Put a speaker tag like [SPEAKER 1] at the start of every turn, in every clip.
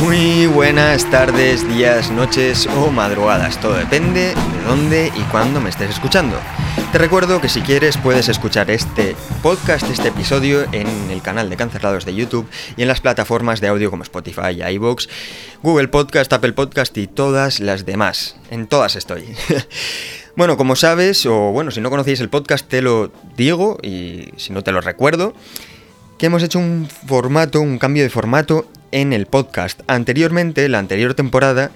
[SPEAKER 1] Muy buenas tardes, días, noches o madrugadas, todo depende de dónde y cuándo me estés escuchando. Te recuerdo que si quieres puedes escuchar este podcast, este episodio en el canal de Cancelados de YouTube y en las plataformas de audio como Spotify, iVoox, Google Podcast, Apple Podcast y todas las demás. En todas estoy. bueno, como sabes, o bueno, si no conocéis el podcast te lo digo y si no te lo recuerdo, que hemos hecho un formato, un cambio de formato en el podcast. Anteriormente, la anterior temporada,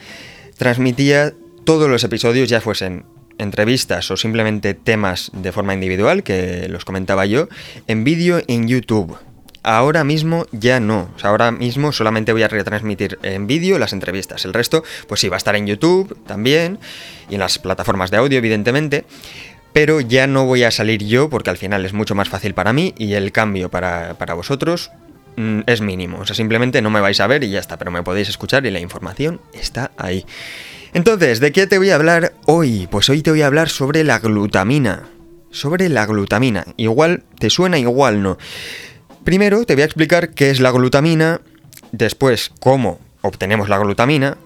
[SPEAKER 1] transmitía todos los episodios, ya fuesen entrevistas o simplemente temas de forma individual, que los comentaba yo, en vídeo en YouTube. Ahora mismo ya no. ahora mismo solamente voy a retransmitir en vídeo las entrevistas. El resto, pues sí, va a estar en YouTube también y en las plataformas de audio, evidentemente. Pero ya no voy a salir yo porque al final es mucho más fácil para mí y el cambio para, para vosotros mm, es mínimo. O sea, simplemente no me vais a ver y ya está, pero me podéis escuchar y la información está ahí. Entonces, ¿de qué te voy a hablar hoy? Pues hoy te voy a hablar sobre la glutamina. Sobre la glutamina. Igual te suena, igual no. Primero te voy a explicar qué es la glutamina, después cómo obtenemos la glutamina.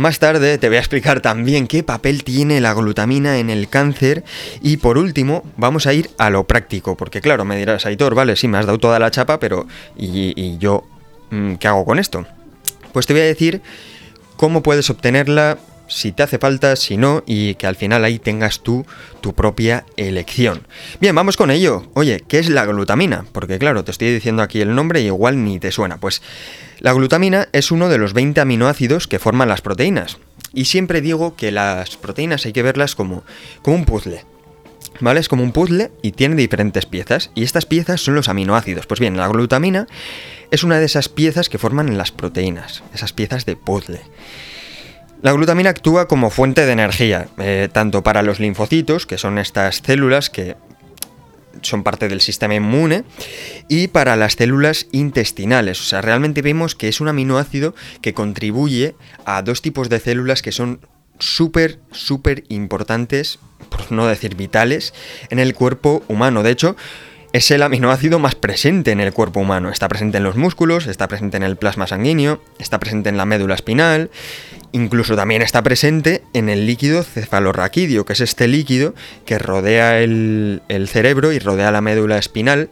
[SPEAKER 1] Más tarde te voy a explicar también qué papel tiene la glutamina en el cáncer y por último vamos a ir a lo práctico, porque claro, me dirás, Aitor, vale, sí, me has dado toda la chapa, pero ¿y, y yo mm, qué hago con esto? Pues te voy a decir cómo puedes obtenerla, si te hace falta, si no, y que al final ahí tengas tú tu propia elección. Bien, vamos con ello. Oye, ¿qué es la glutamina? Porque claro, te estoy diciendo aquí el nombre y igual ni te suena. Pues la glutamina es uno de los 20 aminoácidos que forman las proteínas. Y siempre digo que las proteínas hay que verlas como, como un puzzle. ¿Vale? Es como un puzzle y tiene diferentes piezas. Y estas piezas son los aminoácidos. Pues bien, la glutamina es una de esas piezas que forman las proteínas, esas piezas de puzzle. La glutamina actúa como fuente de energía, eh, tanto para los linfocitos, que son estas células que son parte del sistema inmune, y para las células intestinales. O sea, realmente vemos que es un aminoácido que contribuye a dos tipos de células que son súper, súper importantes, por no decir vitales, en el cuerpo humano. De hecho, es el aminoácido más presente en el cuerpo humano. Está presente en los músculos, está presente en el plasma sanguíneo, está presente en la médula espinal, incluso también está presente en el líquido cefalorraquídeo, que es este líquido que rodea el, cerebro y rodea la médula espinal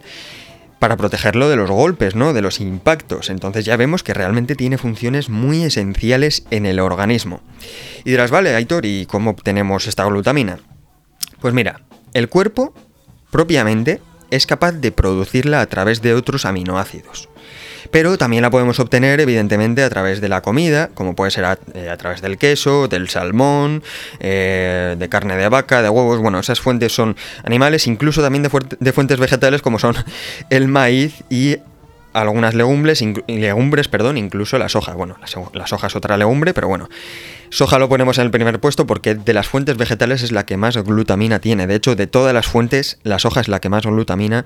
[SPEAKER 1] para protegerlo de los golpes, ¿no? De los impactos. Entonces ya vemos que realmente tiene funciones muy esenciales en el organismo. Y dirás, vale, Aitor, ¿y cómo obtenemos esta glutamina? Pues mira, el cuerpo propiamente es capaz de producirla a través de otros aminoácidos. Pero también la podemos obtener, evidentemente, a través de la comida, como puede ser a, eh, través del queso, del salmón, eh, de carne de vaca, de huevos. Bueno, esas fuentes son animales, incluso también de, de fuentes vegetales, como son el maíz y algunas legumbres, legumbres, perdón, incluso la soja. Bueno, la, soja es otra legumbre, pero bueno. Soja lo ponemos en el primer puesto porque de las fuentes vegetales es la que más glutamina tiene. De hecho, de todas las fuentes, la soja es la que más glutamina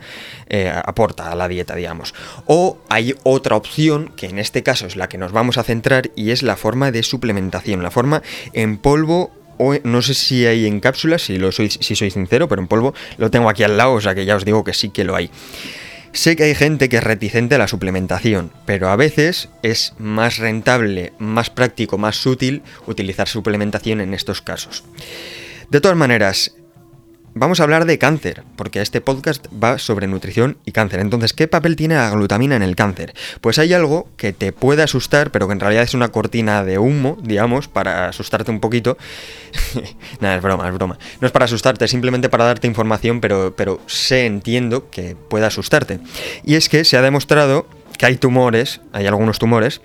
[SPEAKER 1] eh, aporta a la dieta, digamos. O hay otra opción, que en este caso es la que nos vamos a centrar, y es la forma de suplementación. La forma en polvo o no sé si hay en cápsulas, si, lo soy, si soy sincero, pero en polvo lo tengo aquí al lado, o sea que ya os digo que sí que lo hay. Sé que hay gente que es reticente a la suplementación, pero a veces es más rentable, más práctico, más útil utilizar suplementación en estos casos. De todas maneras, Vamos a hablar de cáncer, porque este podcast va sobre nutrición y cáncer. Entonces, ¿qué papel tiene la glutamina en el cáncer? Pues hay algo que te puede asustar, pero que en realidad es una cortina de humo, digamos, para asustarte un poquito. Nada, es broma, es broma. No es para asustarte, es simplemente para darte información, pero, pero sé, entiendo que puede asustarte. Y es que se ha demostrado que hay tumores, hay algunos tumores,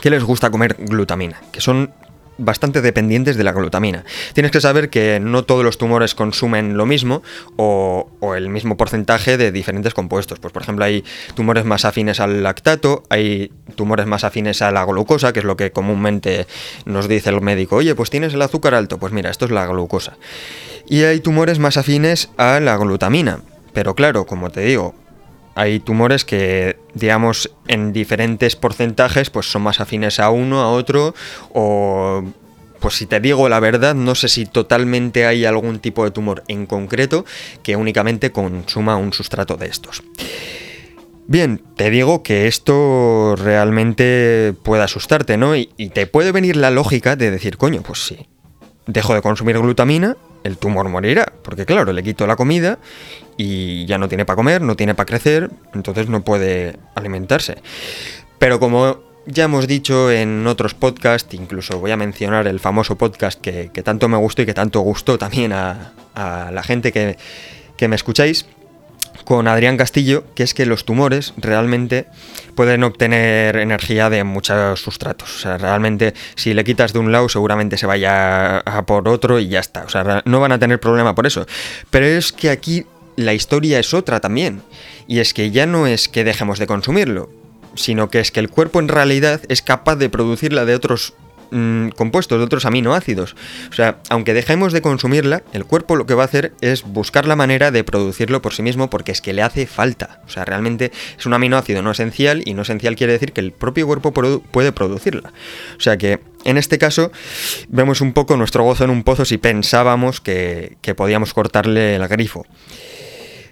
[SPEAKER 1] que les gusta comer glutamina, que son bastante dependientes de la glutamina. Tienes que saber que no todos los tumores consumen lo mismo o, el mismo porcentaje de diferentes compuestos. Pues por ejemplo hay tumores más afines al lactato, hay tumores más afines a la glucosa, que es lo que comúnmente nos dice el médico. Oye, pues tienes el azúcar alto, pues mira, esto es la glucosa. Y hay tumores más afines a la glutamina. Pero claro, como te digo, hay tumores que, digamos, en diferentes porcentajes, pues son más afines a uno, a otro, o pues si te digo la verdad, no sé si totalmente hay algún tipo de tumor en concreto que únicamente consuma un sustrato de estos. Bien, te digo que esto realmente puede asustarte, ¿no? Y, y, te puede venir la lógica de decir, coño, pues sí, dejo de consumir glutamina, el tumor morirá, porque claro, le quito la comida y ya no tiene para comer, no tiene para crecer, entonces no puede alimentarse. Pero como ya hemos dicho en otros podcasts, incluso voy a mencionar el famoso podcast que, tanto me gustó y que tanto gustó también a, la gente que, que me escucháis, con Adrián Castillo, que es que los tumores realmente pueden obtener energía de muchos sustratos. O sea, realmente si le quitas de un lado seguramente se vaya a por otro y ya está. O sea, no van a tener problema por eso. Pero es que aquí la historia es otra también. Y es que ya no es que dejemos de consumirlo, sino que es que el cuerpo en realidad es capaz de producirla de otros mm, compuestos, de otros aminoácidos. O sea, aunque dejemos de consumirla, el cuerpo lo que va a hacer es buscar la manera de producirlo por sí mismo porque es que le hace falta. O sea, realmente es un aminoácido no esencial y no esencial quiere decir que el propio cuerpo puede producirla. O sea que en este caso vemos un poco nuestro gozo en un pozo si pensábamos que, que podíamos cortarle el grifo.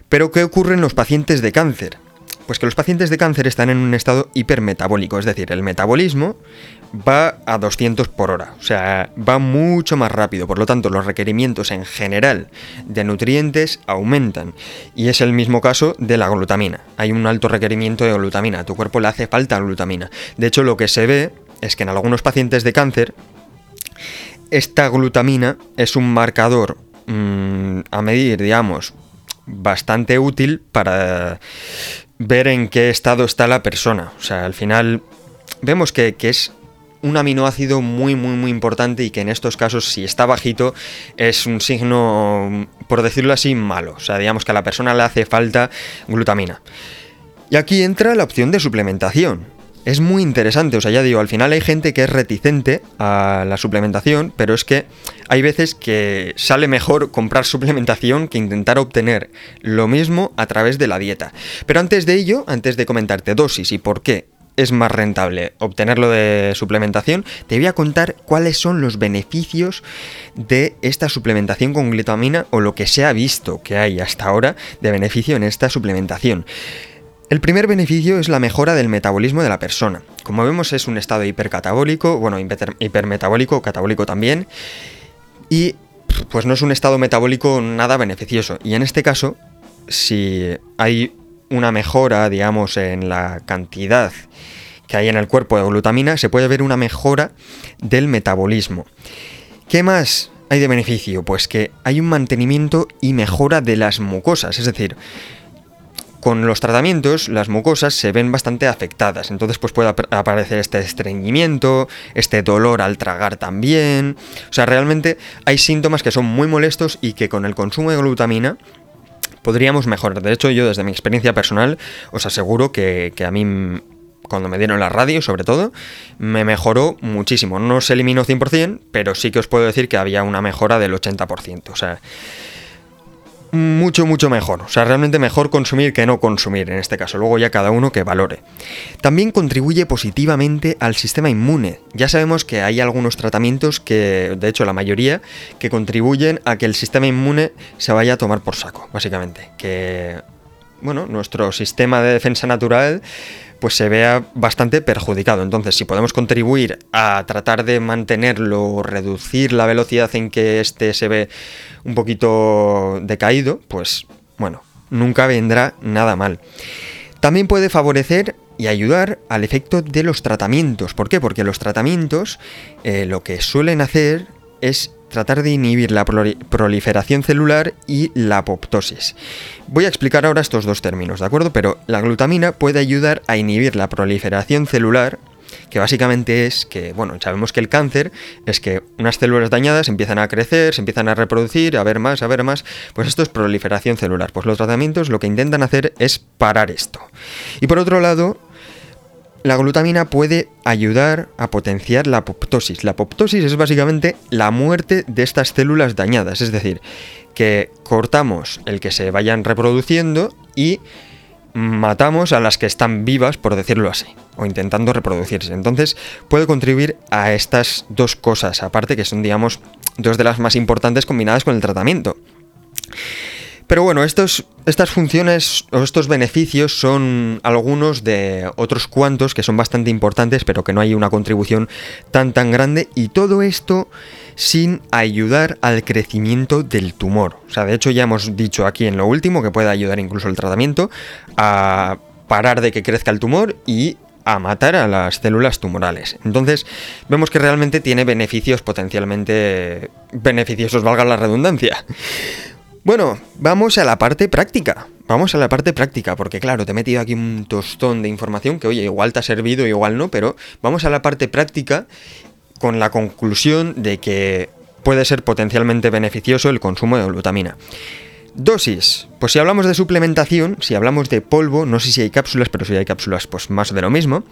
[SPEAKER 1] Pero ¿qué ocurre en los pacientes de cáncer? Pues que los pacientes de cáncer están en un estado hipermetabólico, es decir, el metabolismo va a 200 por hora, o sea, va mucho más rápido, por lo tanto los requerimientos en general de nutrientes aumentan y es el mismo caso de la glutamina. Hay un alto requerimiento de glutamina, a tu cuerpo le hace falta glutamina. De hecho, lo que se ve es que en algunos pacientes de cáncer esta glutamina es un marcador mmm, a medir, digamos, bastante útil para ver en qué estado está la persona. O sea, al final vemos que, es un aminoácido muy, muy, muy importante y que en estos casos, si está bajito, es un signo, por decirlo así, malo. O sea, digamos que a la persona le hace falta glutamina. Y aquí entra la opción de suplementación es muy interesante. O sea, ya digo, al final hay gente que es reticente a la suplementación, pero es que hay veces que sale mejor comprar suplementación que intentar obtener lo mismo a través de la dieta. Pero antes de ello, antes de comentarte dosis y por qué es más rentable obtenerlo de suplementación, te voy a contar cuáles son los beneficios de esta suplementación con glutamina o lo que se ha visto que hay hasta ahora de beneficio en esta suplementación. El primer beneficio es la mejora del metabolismo de la persona. Como vemos es un estado hipercatabólico, bueno, hipermetabólico, catabólico también, y pues no es un estado metabólico nada beneficioso. Y en este caso, si hay una mejora, digamos, en la cantidad que hay en el cuerpo de glutamina, se puede ver una mejora del metabolismo. ¿Qué más hay de beneficio? Pues que hay un mantenimiento y mejora de las mucosas, es decir, con los tratamientos las mucosas se ven bastante afectadas, entonces pues puede aparecer este estreñimiento, este dolor al tragar también, o sea, realmente hay síntomas que son muy molestos y que con el consumo de glutamina podríamos mejorar. De hecho, yo desde mi experiencia personal os aseguro que, que a mí cuando me dieron la radio, sobre todo, me mejoró muchísimo. No se eliminó 100%, pero sí que os puedo decir que había una mejora del 80%. O sea, mucho, mucho mejor. O sea, realmente mejor consumir que no consumir en este caso. Luego ya cada uno que valore. También contribuye positivamente al sistema inmune. Ya sabemos que hay algunos tratamientos que, de hecho la mayoría, que contribuyen a que el sistema inmune se vaya a tomar por saco, básicamente. Que, bueno, nuestro sistema de defensa natural pues se vea bastante perjudicado. Entonces, si podemos contribuir a tratar de mantenerlo, reducir la velocidad en que este se ve un poquito decaído, pues bueno, nunca vendrá nada mal. También puede favorecer y ayudar al efecto de los tratamientos. ¿Por qué? Porque los tratamientos eh, lo que suelen hacer es tratar de inhibir la proliferación celular y la apoptosis. Voy a explicar ahora estos dos términos, ¿de acuerdo? Pero la glutamina puede ayudar a inhibir la proliferación celular, que básicamente es que, bueno, sabemos que el cáncer es que unas células dañadas empiezan a crecer, se empiezan a reproducir, a ver más, a ver más, pues esto es proliferación celular. Pues los tratamientos lo que intentan hacer es parar esto. Y por otro lado, la glutamina puede ayudar a potenciar la apoptosis. La apoptosis es básicamente la muerte de estas células dañadas, es decir, que cortamos el que se vayan reproduciendo y matamos a las que están vivas, por decirlo así. o intentando reproducirse. Entonces puede contribuir a estas dos cosas, aparte que son, digamos, dos de las más importantes combinadas con el tratamiento. Pero bueno, estas funciones o estos beneficios son algunos de otros cuantos que son bastante importantes, pero que no hay una contribución tan tan grande. Y todo esto sin ayudar al crecimiento del tumor. O sea, de hecho ya hemos dicho aquí en lo último que puede ayudar incluso el tratamiento a parar de que crezca el tumor y a matar a las células tumorales. Entonces, vemos que realmente tiene beneficios potencialmente beneficiosos, valga la redundancia. Bueno, vamos a la parte práctica. Vamos a la parte práctica, porque claro, te he metido aquí un tostón de información que, oye, igual te ha servido, igual no, pero vamos a la parte práctica con la conclusión de que puede ser potencialmente beneficioso el consumo de glutamina. Dosis. Pues si hablamos de suplementación, si hablamos de polvo, no sé si hay cápsulas, pero si hay cápsulas, pues más de lo mismo.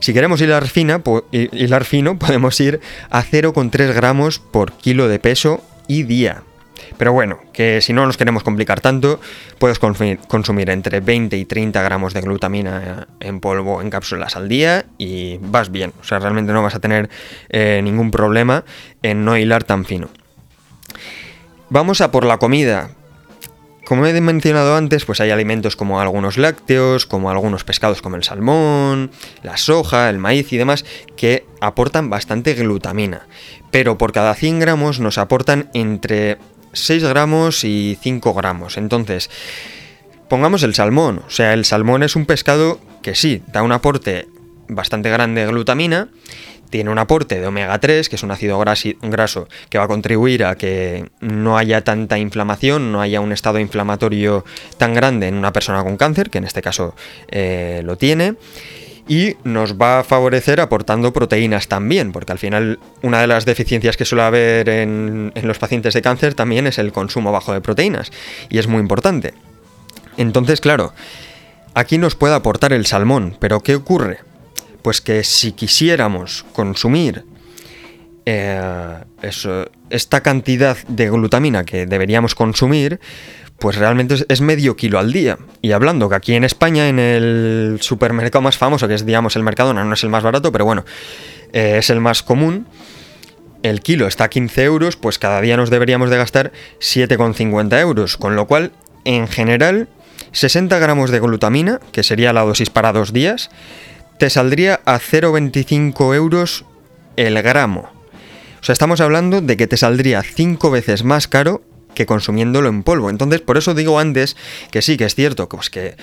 [SPEAKER 1] Si queremos hilar, fina, hilar fino, podemos ir a 0,3 gramos por kilo de peso y día. Pero bueno, que si no nos queremos complicar tanto, puedes consumir, entre 20 y 30 gramos de glutamina en polvo en cápsulas al día y vas bien. O sea, realmente no vas a tener eh, ningún problema en no hilar tan fino. Vamos a por la comida. Como he mencionado antes, pues hay alimentos como algunos lácteos, como algunos pescados como el salmón, la soja, el maíz y demás, que aportan bastante glutamina. Pero por cada 100 gramos nos aportan entre 6 gramos y 5 gramos. Entonces, pongamos el salmón. O sea, el salmón es un pescado que sí, da un aporte bastante grande de glutamina, tiene un aporte de omega 3, que es un ácido graso que va a contribuir a que no haya tanta inflamación, no haya un estado inflamatorio tan grande en una persona con cáncer, que en este caso eh, lo tiene y nos va a favorecer aportando proteínas también, porque al final una de las deficiencias que suele haber en, los pacientes de cáncer también es el consumo bajo de proteínas y es muy importante. Entonces, claro, aquí nos puede aportar el salmón, pero ¿qué ocurre? Pues que si quisiéramos consumir eh, esta cantidad de glutamina que deberíamos consumir, pues realmente es, medio kilo al día. Y hablando que aquí en España, en el supermercado más famoso, que es digamos el Mercadona, no es el más barato, pero bueno, eh, es el más común, el kilo está a 15 euros, pues cada día nos deberíamos de gastar 7,50 euros, con lo cual, en general, 60 gramos de glutamina, que sería la dosis para dos días, te saldría a 0,25 euros el gramo. Sea, estamos hablando de que te saldría 5 veces más caro que consumiéndolo en polvo. Entonces, por eso digo antes que sí, que es cierto, pues que,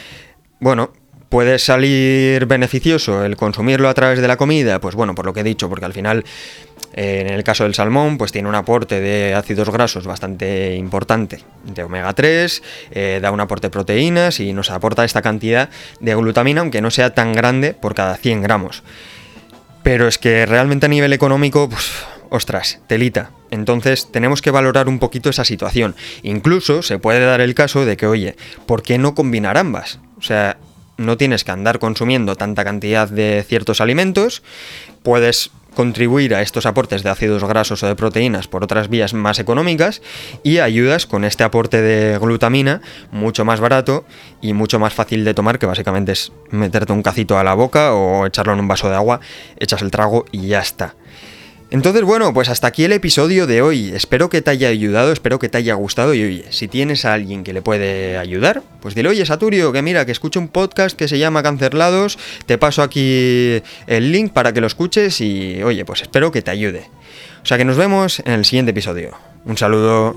[SPEAKER 1] bueno, puede salir beneficioso el consumirlo a través de la comida, pues bueno, por lo que he dicho, porque al final, eh, en el caso del salmón, pues tiene un aporte de ácidos grasos bastante importante, de omega 3, eh, da un aporte de proteínas y nos aporta esta cantidad de glutamina, aunque no sea tan grande por cada 100 gramos. Pero es que realmente a nivel económico, pues ostras, telita. Entonces tenemos que valorar un poquito esa situación. Incluso se puede dar el caso de que, oye, ¿por qué no combinar ambas? O sea, no tienes que andar consumiendo tanta cantidad de ciertos alimentos, puedes contribuir a estos aportes de ácidos grasos o de proteínas por otras vías más económicas y ayudas con este aporte de glutamina mucho más barato y mucho más fácil de tomar que básicamente es meterte un cacito a la boca o echarlo en un vaso de agua, echas el trago y ya está. Entonces, bueno, pues hasta aquí el episodio de hoy. Espero que te haya ayudado, espero que te haya gustado. Y oye, si tienes a alguien que le puede ayudar, pues dile, oye, Saturio, que mira, que escucha un podcast que se llama Cancerlados. Te paso aquí el link para que lo escuches y, oye, pues espero que te ayude. O sea que nos vemos en el siguiente episodio. Un saludo.